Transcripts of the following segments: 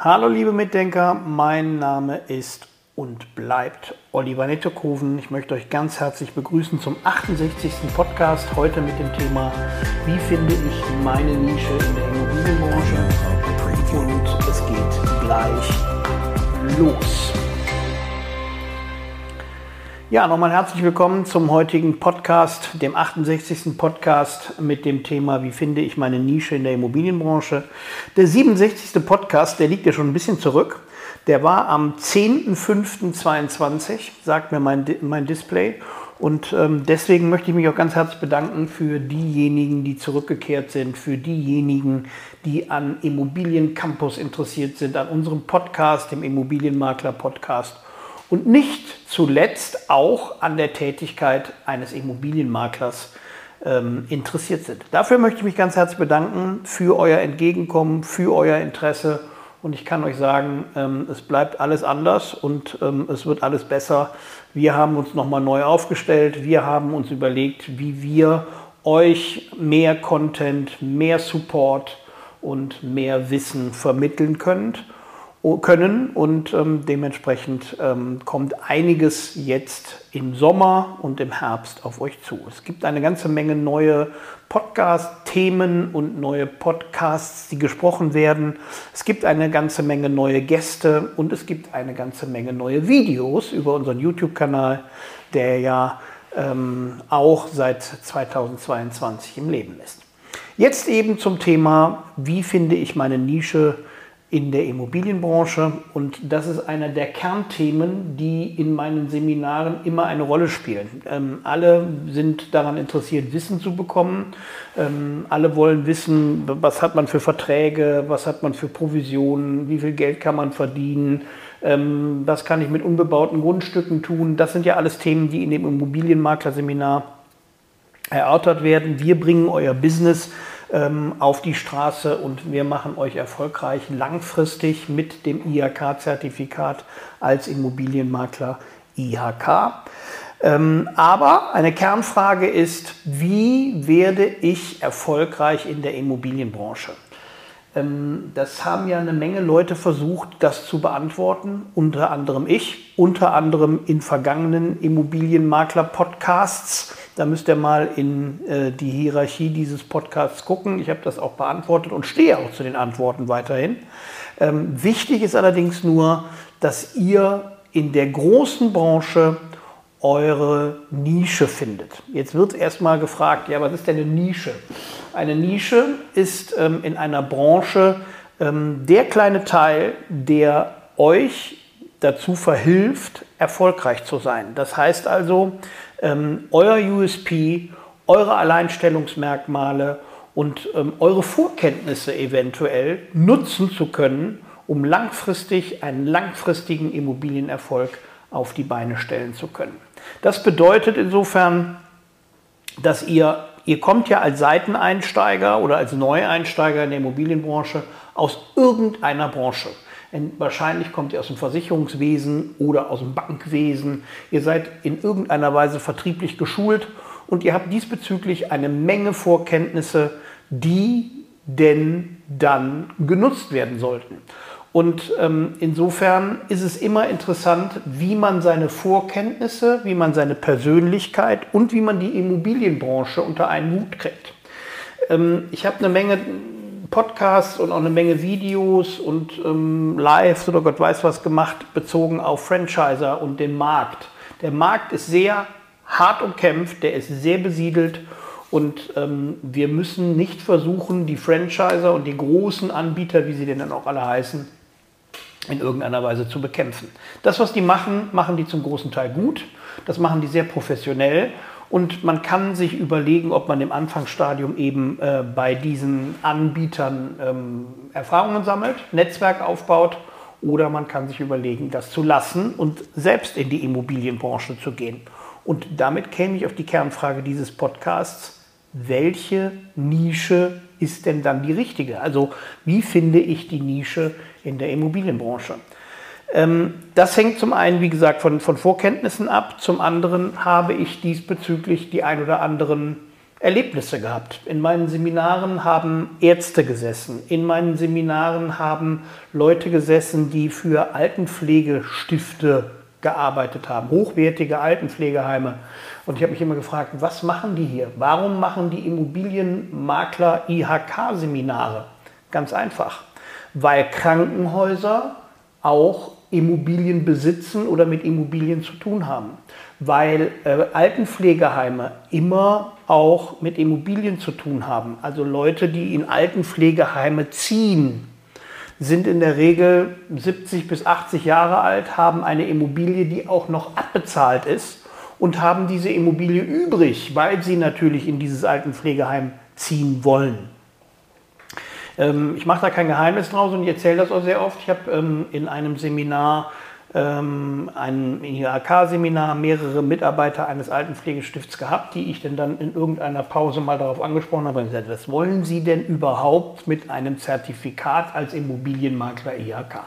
Hallo liebe Mitdenker, mein Name ist und bleibt Oliver Nettokoven. Ich möchte euch ganz herzlich begrüßen zum 68. Podcast. Heute mit dem Thema, wie finde ich meine Nische in der Immobilienbranche. Und es geht gleich los. Ja, nochmal herzlich willkommen zum heutigen Podcast, dem 68. Podcast mit dem Thema, wie finde ich meine Nische in der Immobilienbranche. Der 67. Podcast, der liegt ja schon ein bisschen zurück. Der war am 10.05.22, sagt mir mein, mein Display. Und ähm, deswegen möchte ich mich auch ganz herzlich bedanken für diejenigen, die zurückgekehrt sind, für diejenigen, die an Immobiliencampus interessiert sind, an unserem Podcast, dem Immobilienmakler Podcast und nicht zuletzt auch an der Tätigkeit eines Immobilienmaklers ähm, interessiert sind. Dafür möchte ich mich ganz herzlich bedanken für euer Entgegenkommen, für euer Interesse. Und ich kann euch sagen, ähm, es bleibt alles anders und ähm, es wird alles besser. Wir haben uns nochmal neu aufgestellt. Wir haben uns überlegt, wie wir euch mehr Content, mehr Support und mehr Wissen vermitteln können können und ähm, dementsprechend ähm, kommt einiges jetzt im Sommer und im Herbst auf euch zu. Es gibt eine ganze Menge neue Podcast-Themen und neue Podcasts, die gesprochen werden. Es gibt eine ganze Menge neue Gäste und es gibt eine ganze Menge neue Videos über unseren YouTube-Kanal, der ja ähm, auch seit 2022 im Leben ist. Jetzt eben zum Thema, wie finde ich meine Nische in der Immobilienbranche und das ist einer der Kernthemen, die in meinen Seminaren immer eine Rolle spielen. Ähm, alle sind daran interessiert, Wissen zu bekommen. Ähm, alle wollen wissen, was hat man für Verträge, was hat man für Provisionen, wie viel Geld kann man verdienen, ähm, was kann ich mit unbebauten Grundstücken tun. Das sind ja alles Themen, die in dem Immobilienmaklerseminar erörtert werden. Wir bringen euer Business ähm, auf die Straße und wir machen euch erfolgreich langfristig mit dem IHK-Zertifikat als Immobilienmakler IHK. Ähm, aber eine Kernfrage ist, wie werde ich erfolgreich in der Immobilienbranche? Ähm, das haben ja eine Menge Leute versucht, das zu beantworten, unter anderem ich, unter anderem in vergangenen Immobilienmakler-Podcasts. Da müsst ihr mal in äh, die Hierarchie dieses Podcasts gucken. Ich habe das auch beantwortet und stehe auch zu den Antworten weiterhin. Ähm, wichtig ist allerdings nur, dass ihr in der großen Branche eure Nische findet. Jetzt wird erstmal gefragt, ja, was ist denn eine Nische? Eine Nische ist ähm, in einer Branche ähm, der kleine Teil, der euch dazu verhilft, erfolgreich zu sein. Das heißt also, ähm, euer USP, eure Alleinstellungsmerkmale und ähm, eure Vorkenntnisse eventuell nutzen zu können, um langfristig einen langfristigen Immobilienerfolg auf die Beine stellen zu können. Das bedeutet insofern, dass ihr, ihr kommt ja als Seiteneinsteiger oder als Neueinsteiger in der Immobilienbranche aus irgendeiner Branche. Wahrscheinlich kommt ihr aus dem Versicherungswesen oder aus dem Bankwesen. Ihr seid in irgendeiner Weise vertrieblich geschult und ihr habt diesbezüglich eine Menge Vorkenntnisse, die denn dann genutzt werden sollten. Und ähm, insofern ist es immer interessant, wie man seine Vorkenntnisse, wie man seine Persönlichkeit und wie man die Immobilienbranche unter einen Hut kriegt. Ähm, ich habe eine Menge Podcasts und auch eine Menge Videos und ähm, Lives oder Gott weiß was gemacht, bezogen auf Franchiser und den Markt. Der Markt ist sehr hart umkämpft, der ist sehr besiedelt und ähm, wir müssen nicht versuchen, die Franchiser und die großen Anbieter, wie sie denn dann auch alle heißen, in irgendeiner Weise zu bekämpfen. Das, was die machen, machen die zum großen Teil gut. Das machen die sehr professionell. Und man kann sich überlegen, ob man im Anfangsstadium eben äh, bei diesen Anbietern ähm, Erfahrungen sammelt, Netzwerk aufbaut oder man kann sich überlegen, das zu lassen und selbst in die Immobilienbranche zu gehen. Und damit käme ich auf die Kernfrage dieses Podcasts. Welche Nische ist denn dann die richtige? Also wie finde ich die Nische in der Immobilienbranche? Ähm, das hängt zum einen, wie gesagt, von, von Vorkenntnissen ab. Zum anderen habe ich diesbezüglich die ein oder anderen Erlebnisse gehabt. In meinen Seminaren haben Ärzte gesessen. In meinen Seminaren haben Leute gesessen, die für Altenpflegestifte gearbeitet haben, hochwertige Altenpflegeheime. Und ich habe mich immer gefragt, was machen die hier? Warum machen die Immobilienmakler IHK-Seminare? Ganz einfach, weil Krankenhäuser auch Immobilien besitzen oder mit Immobilien zu tun haben. Weil äh, Altenpflegeheime immer auch mit Immobilien zu tun haben. Also Leute, die in Altenpflegeheime ziehen, sind in der Regel 70 bis 80 Jahre alt, haben eine Immobilie, die auch noch abbezahlt ist und haben diese Immobilie übrig, weil sie natürlich in dieses Altenpflegeheim ziehen wollen. Ähm, ich mache da kein Geheimnis draus und ich erzähle das auch sehr oft. Ich habe ähm, in einem Seminar, ähm, ein IHK-Seminar, mehrere Mitarbeiter eines Altenpflegestifts gehabt, die ich denn dann in irgendeiner Pause mal darauf angesprochen habe und gesagt, was wollen Sie denn überhaupt mit einem Zertifikat als Immobilienmakler IHK?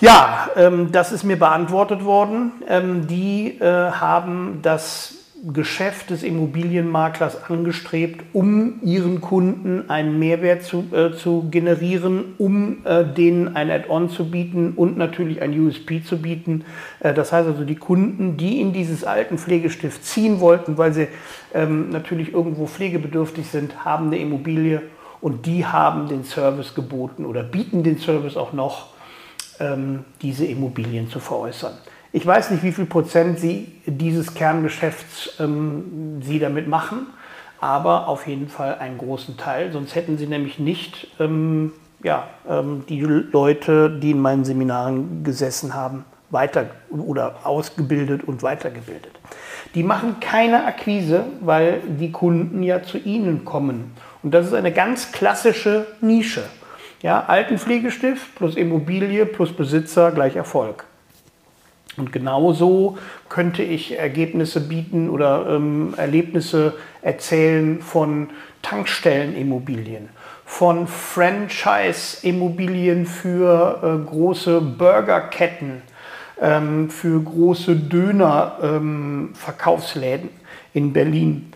Ja, ähm, das ist mir beantwortet worden. Ähm, die äh, haben das Geschäft des Immobilienmaklers angestrebt, um ihren Kunden einen Mehrwert zu, äh, zu generieren, um äh, denen ein Add-on zu bieten und natürlich ein USP zu bieten. Äh, das heißt also, die Kunden, die in dieses alten Pflegestift ziehen wollten, weil sie ähm, natürlich irgendwo pflegebedürftig sind, haben eine Immobilie und die haben den Service geboten oder bieten den Service auch noch, ähm, diese Immobilien zu veräußern. Ich weiß nicht, wie viel Prozent Sie dieses Kerngeschäfts ähm, Sie damit machen, aber auf jeden Fall einen großen Teil. Sonst hätten Sie nämlich nicht ähm, ja, ähm, die Leute, die in meinen Seminaren gesessen haben, weiter oder ausgebildet und weitergebildet. Die machen keine Akquise, weil die Kunden ja zu ihnen kommen. Und das ist eine ganz klassische Nische. Ja, Altenpflegestift plus Immobilie plus Besitzer gleich Erfolg. Und genauso könnte ich Ergebnisse bieten oder ähm, Erlebnisse erzählen von Tankstellenimmobilien, von Franchise-Immobilien für äh, große Burgerketten, ähm, für große Döner-Verkaufsläden ähm, in Berlin.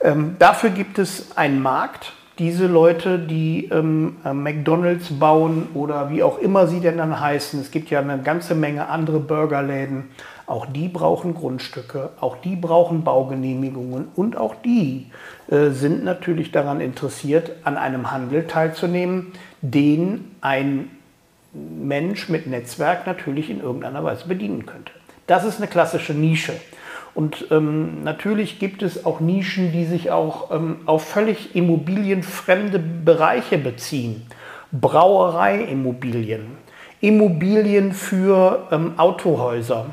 Ähm, dafür gibt es einen Markt diese Leute, die ähm, äh, McDonalds bauen oder wie auch immer sie denn dann heißen, es gibt ja eine ganze Menge andere Burgerläden, auch die brauchen Grundstücke, auch die brauchen Baugenehmigungen und auch die äh, sind natürlich daran interessiert, an einem Handel teilzunehmen, den ein Mensch mit Netzwerk natürlich in irgendeiner Weise bedienen könnte. Das ist eine klassische Nische. Und ähm, natürlich gibt es auch Nischen, die sich auch ähm, auf völlig immobilienfremde Bereiche beziehen. Brauereiimmobilien, Immobilien für ähm, Autohäuser,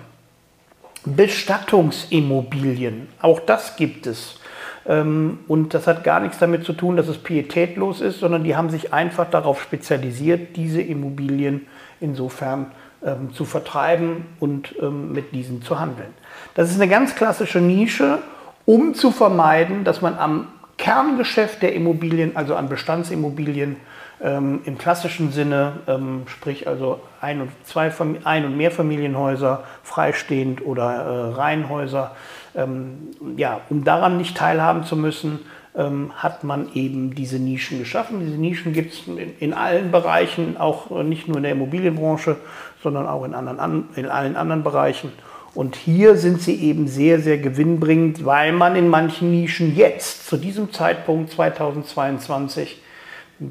Bestattungsimmobilien, auch das gibt es. Ähm, und das hat gar nichts damit zu tun, dass es pietätlos ist, sondern die haben sich einfach darauf spezialisiert, diese Immobilien insofern ähm, zu vertreiben und ähm, mit diesen zu handeln. Das ist eine ganz klassische Nische, um zu vermeiden, dass man am Kerngeschäft der Immobilien, also an Bestandsimmobilien, ähm, im klassischen Sinne, ähm, sprich also ein und, zwei ein und mehr Familienhäuser, freistehend oder äh, Reihenhäuser, ähm, ja, um daran nicht teilhaben zu müssen, ähm, hat man eben diese Nischen geschaffen. Diese Nischen gibt es in, in, allen Bereichen, auch nicht nur in der Immobilienbranche, sondern auch in, anderen, in allen anderen Bereichen. Und hier sind sie eben sehr, sehr gewinnbringend, weil man in manchen Nischen jetzt, zu diesem Zeitpunkt 2022,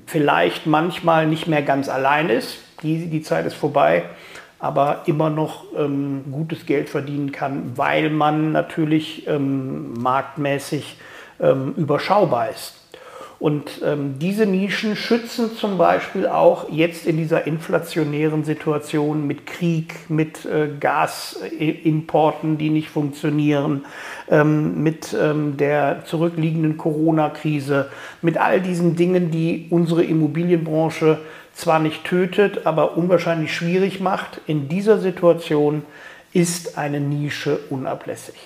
vielleicht manchmal nicht mehr ganz allein ist. Die, die Zeit ist vorbei, aber immer noch ähm, gutes Geld verdienen kann, weil man natürlich ähm, marktmäßig ähm, überschaubar ist. Und ähm, diese Nischen schützen zum Beispiel auch jetzt in dieser inflationären Situation mit Krieg, mit äh, Gasimporten, die nicht funktionieren, ähm, mit ähm, der zurückliegenden Corona-Krise, mit all diesen Dingen, die unsere Immobilienbranche zwar nicht tötet, aber unwahrscheinlich schwierig macht. In dieser Situation ist eine Nische unablässig.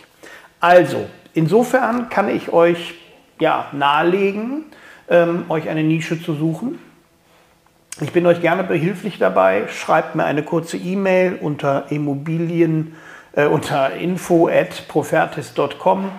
Also, insofern kann ich euch ja, nahelegen, ähm, euch eine Nische zu suchen. Ich bin euch gerne behilflich dabei. Schreibt mir eine kurze E-Mail unter Immobilien äh, unter info@profertis.com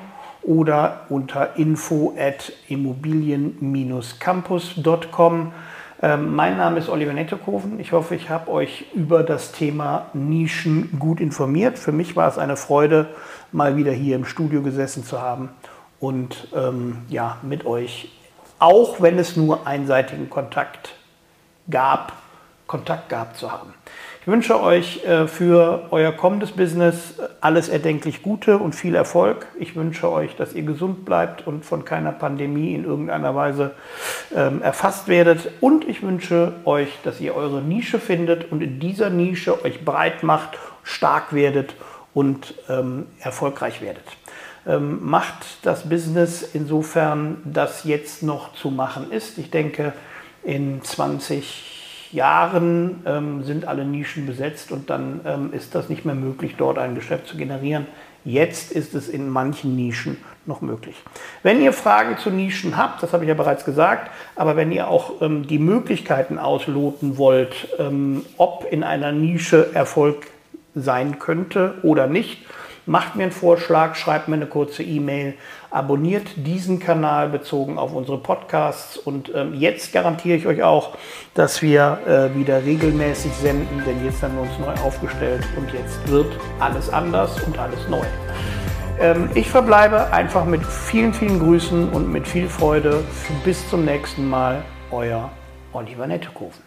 oder unter info at immobilien-campus.com. Ähm, mein Name ist Oliver Nettekoven. Ich hoffe, ich habe euch über das Thema Nischen gut informiert. Für mich war es eine Freude, mal wieder hier im Studio gesessen zu haben und ähm, ja, mit euch, auch wenn es nur einseitigen Kontakt gab, Kontakt gehabt zu haben. Ich wünsche euch äh, für euer kommendes Business alles erdenklich Gute und viel Erfolg. Ich wünsche euch, dass ihr gesund bleibt und von keiner Pandemie in irgendeiner Weise ähm, erfasst werdet. Und ich wünsche euch, dass ihr eure Nische findet und in dieser Nische euch breit macht, stark werdet und ähm, erfolgreich werdet. Ähm, macht das Business insofern, das jetzt noch zu machen ist. Ich denke, in 20 Jahren ähm, sind alle Nischen besetzt und dann ähm, ist das nicht mehr möglich, dort ein Geschäft zu generieren. Jetzt ist es in manchen Nischen noch möglich. Wenn ihr Fragen zu Nischen habt, das habe ich ja bereits gesagt, aber wenn ihr auch ähm, die Möglichkeiten ausloten wollt, ähm, ob in einer Nische Erfolg sein könnte oder nicht, macht mir einen Vorschlag, schreibt mir eine kurze E-Mail, abonniert diesen Kanal bezogen auf unsere Podcasts und ähm, jetzt garantiere ich euch auch, dass wir äh, wieder regelmäßig senden, denn jetzt haben wir uns neu aufgestellt und jetzt wird alles anders und alles neu. Ähm, ich verbleibe einfach mit vielen, vielen Grüßen und mit viel Freude. Bis zum nächsten Mal, euer Oliver Nettekofen.